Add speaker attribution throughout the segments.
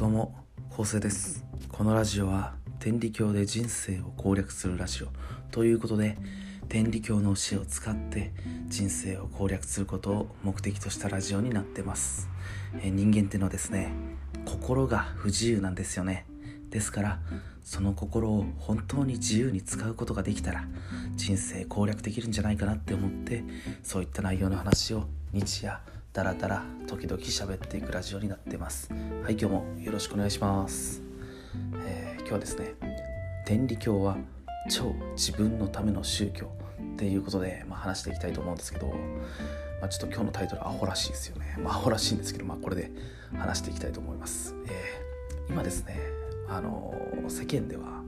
Speaker 1: どうも、構成です。このラジオは天理教で人生を攻略するラジオということで、天理教の教えを使って人生を攻略することを目的としたラジオになってます。え人間ってのはですね、心が不自由なんですよね。ですから、その心を本当に自由に使うことができたら、人生攻略できるんじゃないかなって思って、そういった内容の話を日夜、だらだら時々喋っていくラジオになってます。はい今日もよろしくお願いします、えー今日はですね天理教は超自分のための宗教っていうことで、まあ、話していきたいと思うんですけど、まあ、ちょっと今日のタイトルアホらしいですよね、まあ、アホらしいんですけど、まあ、これで話していきたいと思います、えー今ですねあのー世間では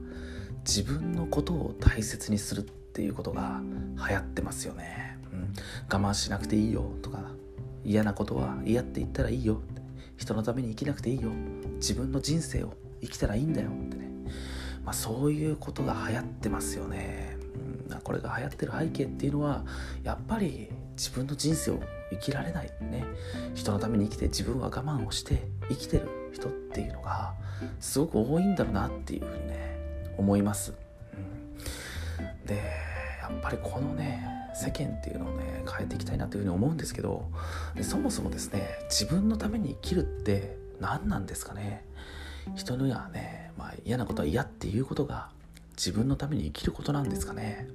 Speaker 1: 自分のことを大切にするっていうことが流行ってますよね、うん、我慢しなくていいよとか嫌なことは嫌って言ったらいいよ。人のために生きなくていいよ。自分の人生を生きたらいいんだよ。ってね、まあ、そういうことが流行ってますよね、うん、これが流行ってる背景っていうのはやっぱり自分の人生を生きられない。ね。人のために生きて自分は我慢をして生きてる人っていうのがすごく多いんだろうなっていうふうにね思います、うん、でやっぱりこのね世間っていうのをね変えていきたいなというふうに思うんですけどでそもそもですね自分のために生きるって何なんですかね？人にはね、まあ、嫌なことは嫌っていうことが自分のために生きることなんですかね？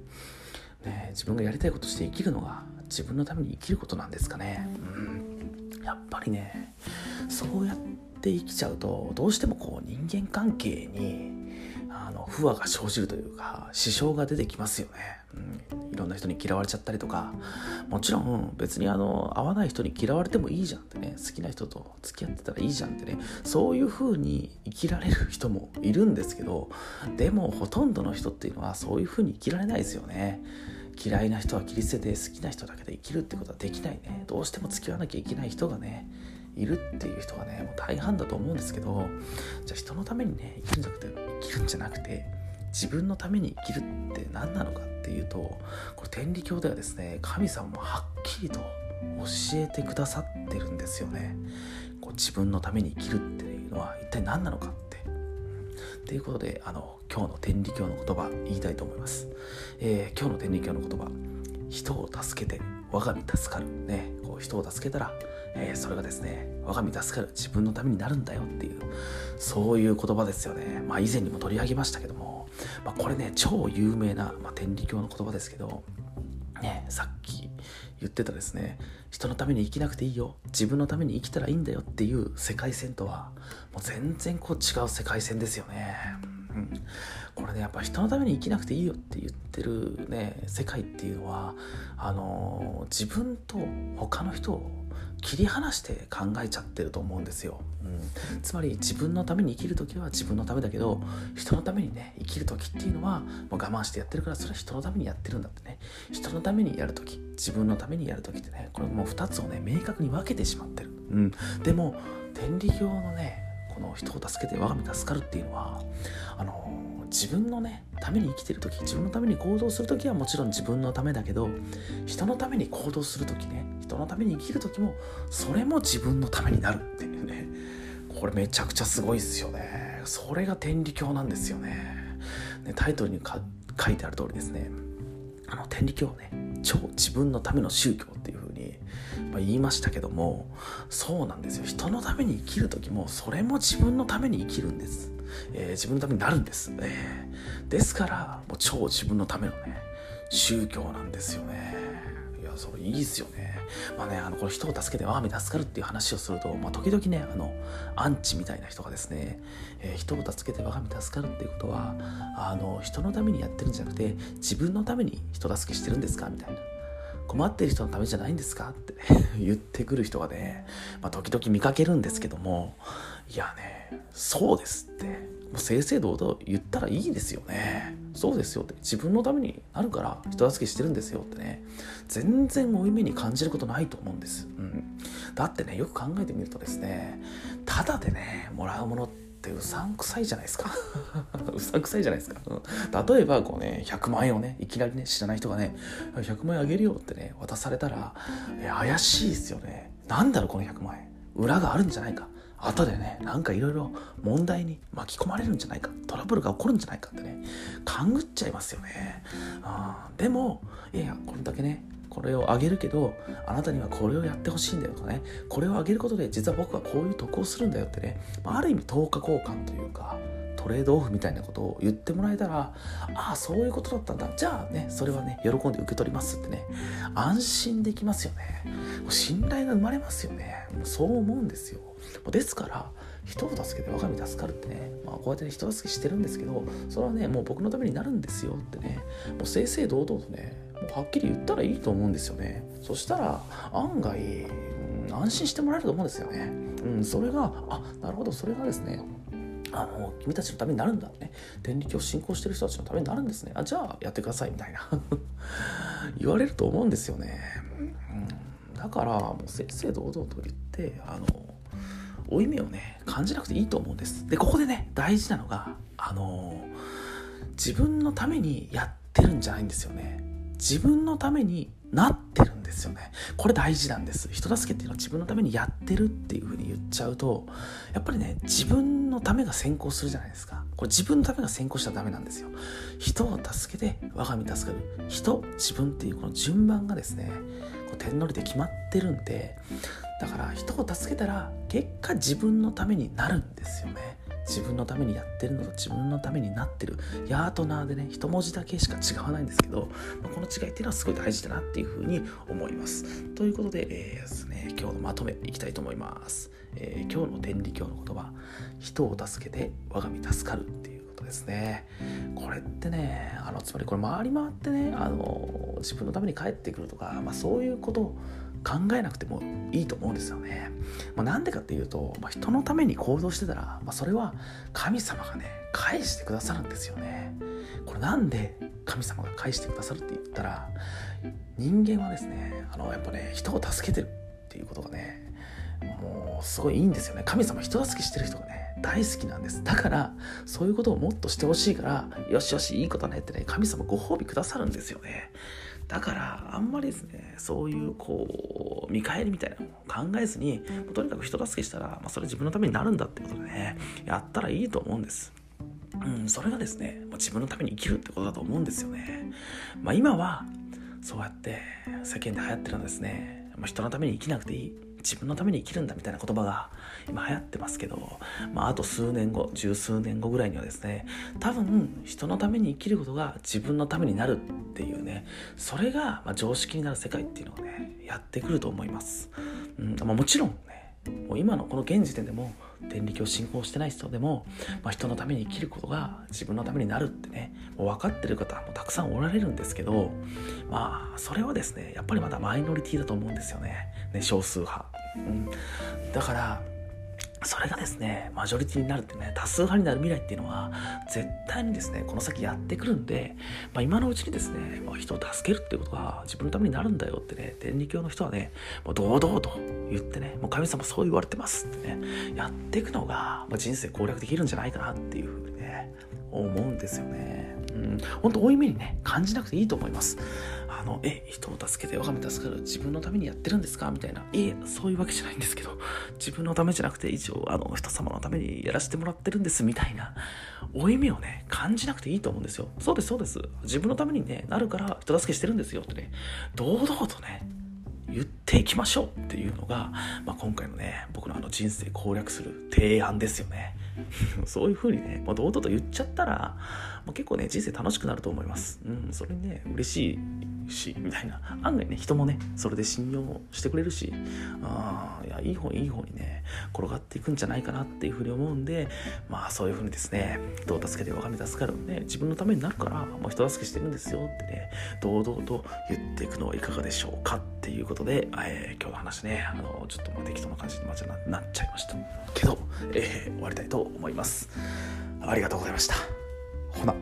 Speaker 1: ね自分がやりたいことして生きるのが自分のために生きることなんですかね？うんやっぱりねそうやって生きちゃうとどうしてもこう人間関係にあの不和が生じるというか支障が出てきますよね、うん、いろんな人に嫌われちゃったりとか。もちろん別にあの合わない人に嫌われてもいいじゃんってね。好きな人と付き合ってたらいいじゃんってね。そういう風に生きられる人もいるんですけどでもほとんどの人っていうのはそういう風に生きられないですよね。嫌いな人は切り捨てて好きな人だけで生きるってことはできないね。どうしても付き合わなきゃいけない人がねいるっていう人がねもう大半だと思うんですけどじゃあ人のためにね生きるんじゃなくて生きるんじゃなくて自分のために生きるって何なのかっていうとこれ天理教ではですね神様もはっきりと教えてくださってるんですよね。こう自分のために生きるっていうのは一体何なのかって。ということであの今日の天理教の言葉言いたいと思います、えー今日の天理教の言葉人を助けて我が身助かる。ね。人を助けたら、えーそれがですね我が身助かる自分のためになるんだよっていうそういう言葉ですよね。まあ以前にも取り上げましたけども、まあ、これね超有名な、まあ、天理教の言葉ですけどねさっき言ってたですね人のために生きなくていいよ自分のために生きたらいいんだよっていう世界線とはもう全然こう違う世界線ですよね、うん、これねやっぱ人のために生きなくていいよって言ってるね世界っていうのはあの自分と他の人を切り離して考えちゃってると思うんですよ、うん、つまり自分のために生きる時は自分のためだけど人のためにね生きる時っていうのはもう我慢してやってるからそれは人のためにやってるんだってね。人のためにやる時自分のためにやる時ってねこれもう2つをね明確に分けてしまってる、うん、でも天理教のねこの人を助けて我が身助かるっていうのはあの自分のねために生きてる時自分のために行動する時はもちろん自分のためだけど人のために行動する時ね人のために生きる時もそれも自分のためになるっていうね。これめちゃくちゃすごいですよね。それが天理教なんですよね。ねタイトルにか書いてある通りですね。あの天理教はね超自分のための宗教っていう、ま、言いましたけどもそうなんですよ。人のために生きる時もそれも自分のために生きるんです、えー自分のためになるんです、えーですからもう超自分のためのね宗教なんですよね。いやそれいいですよね。まあねあのこれ人を助けて我が身助かるっていう話をすると、まあ、時々ねあのアンチみたいな人がですね、えー人を助けて我が身助かるっていうことはあの人のためにやってるんじゃなくて自分のために人助けしてるんですか？みたいな。困ってる人のためじゃないんですか？って言ってくる人がね、まあ、時々見かけるんですけどもいやねそうですってもう正々堂々言ったらいいですよね。そうですよって自分のためになるから人助けしてるんですよってね全然負い目に感じることないと思うんです、うん、だってねよく考えてみるとですねただでねもらうものってうさんくさいじゃないですか。うさんくさいじゃないですか、うん、例えばこうね100万円をね。いきなりね知らない人がね100万円あげるよってね渡されたら怪しいですよね。なんだろうこの100万円。裏があるんじゃないか。後でねなんかいろいろ問題に巻き込まれるんじゃないか。トラブルが起こるんじゃないかってね勘ぐっちゃいますよね。あでもいやいやこれだけねこれをあげるけどあなたにはこれをやってほしいんだよとかね。これをあげることで実は僕はこういう得をするんだよってね。ある意味10日交換というかトレードオフみたいなことを言ってもらえたらああそういうことだったんだ。じゃあねそれはね喜んで受け取りますってね。安心できますよね。信頼が生まれますよね。そう思うんですよ。ですから人を助けて我が身助かるってね、まあ、こうやってね人助けしてるんですけどそれはねもう僕のためになるんですよってねもう正々堂々とねもうはっきり言ったらいいと思うんですよね。そしたら案外、うん、安心してもらえると思うんですよね。うんそれがあなるほどそれがですねあの君たちのためになるんだね天理教を信仰してる人たちのためになるんですね。あじゃあやってくださいみたいな。言われると思うんですよね、うん、だからもう正々堂々と言ってあの負い目をね感じなくていいと思うんです。でここでね大事なのがあの自分のためにやってるんじゃないんですよね。自分のためになってるんですよね。これ大事なんです。人助けっていうのは自分のためにやってるっていうふうに言っちゃうとやっぱりね自分のためが先行するじゃないですか。これ自分のためが先行したらダメなんですよ。人を助けて我が身助かる。人自分っていうこの順番がですね点乗りで決まってるんでだから人を助けたら結果自分のためになるんですよね。自分のためにやってるのと自分のためになってる。ヤートナーでね一文字だけしか違わないんですけど、まあ、この違いっていうのはすごい大事だなっていうふうに思います。ということで,、えー、ですね、今日のまとめいきたいと思います、えー、今日の天理教の言葉人を助けて我が身助かるっていう。ことですねこれってねあのつまりこれ回り回ってねあの自分のために帰ってくるとか、まあ、そういうことを考えなくてもいいと思うんですよね。まあ、なんでかっていうと、まあ、人のために行動してたら、まあ、それは神様がね返してくださるんですよね。これなんで神様が返してくださるって言ったら人間はですねあのやっぱね人を助けてるっていうことがねもうすごいいいんですよね。神様人助けしてる人がね大好きなんですだからそういうことをもっとしてほしいからよしよしいいことねってね神様ご褒美くださるんですよねだからあんまりですねそういうこう見返りみたいなのを考えずにとにかく人助けしたら、まあ、それ自分のためになるんだってことでねやったらいいと思うんですうん、それがですね自分のために生きるってことだと思うんですよね。まあ、今はそうやって世間で流行ってるんですね。ま、人のために生きなくていい自分のために生きるんだみたいな言葉が今流行ってますけど、まあ、あと数年後十数年後ぐらいにはですね多分人のために生きることが自分のためになるっていうねそれがま常識になる世界っていうのをねやってくると思います、うんまあ、もちろんねもう今のこの現時点でも天理教信仰してない人でも、まあ、人のために生きることが自分のためになるってねもう分かってる方もたくさんおられるんですけどまあそれはですねやっぱりまだマイノリティだと思うんですよね。ね少数派、うん、だからそれがですねマジョリティになるってね多数派になる未来っていうのは絶対にですねこの先やってくるんで、まあ、今のうちにですね、まあ、人を助けるっていうことが自分のためになるんだよってね天理教の人はねもう堂々と言ってねもう神様そう言われてますってねやっていくのが、まあ、人生攻略できるんじゃないかなっていうふうにね思うんですよね。うん、本当多い目にね感じなくていいと思います。あの、え、人を助けて我が身助かる自分のためにやってるんですか？みたいな。いえ、そういうわけじゃないんですけど、自分のためじゃなくて、一応、あの、人様のためにやらせてもらってるんです、みたいな、負い目をね、感じなくていいと思うんですよ。そうです、そうです。自分のためにね、なるから人助けしてるんですよってね、堂々とね、言っていきましょうっていうのが、まあ、今回のね僕のあの人生攻略する提案ですよね そういう風にね、まあ、堂々と言っちゃったら、まあ、結構ね人生楽しくなると思います。うんそれね嬉しいしみたいな。案外ね人もねそれで信用してくれるしあいやいい方いい方にね転がっていくんじゃないかなっていう風に思うんでまあそういう風にですね人を助けて我が身助かる。んで自分のためになるから、まあ、人助けしてるんですよってね堂々と言っていくのはいかがでしょうかっていうことで、えー、今日の話ねあのちょっとまあ適当な感じになっちゃいましたけど、えー、終わりたいと思います。ありがとうございました。ほな。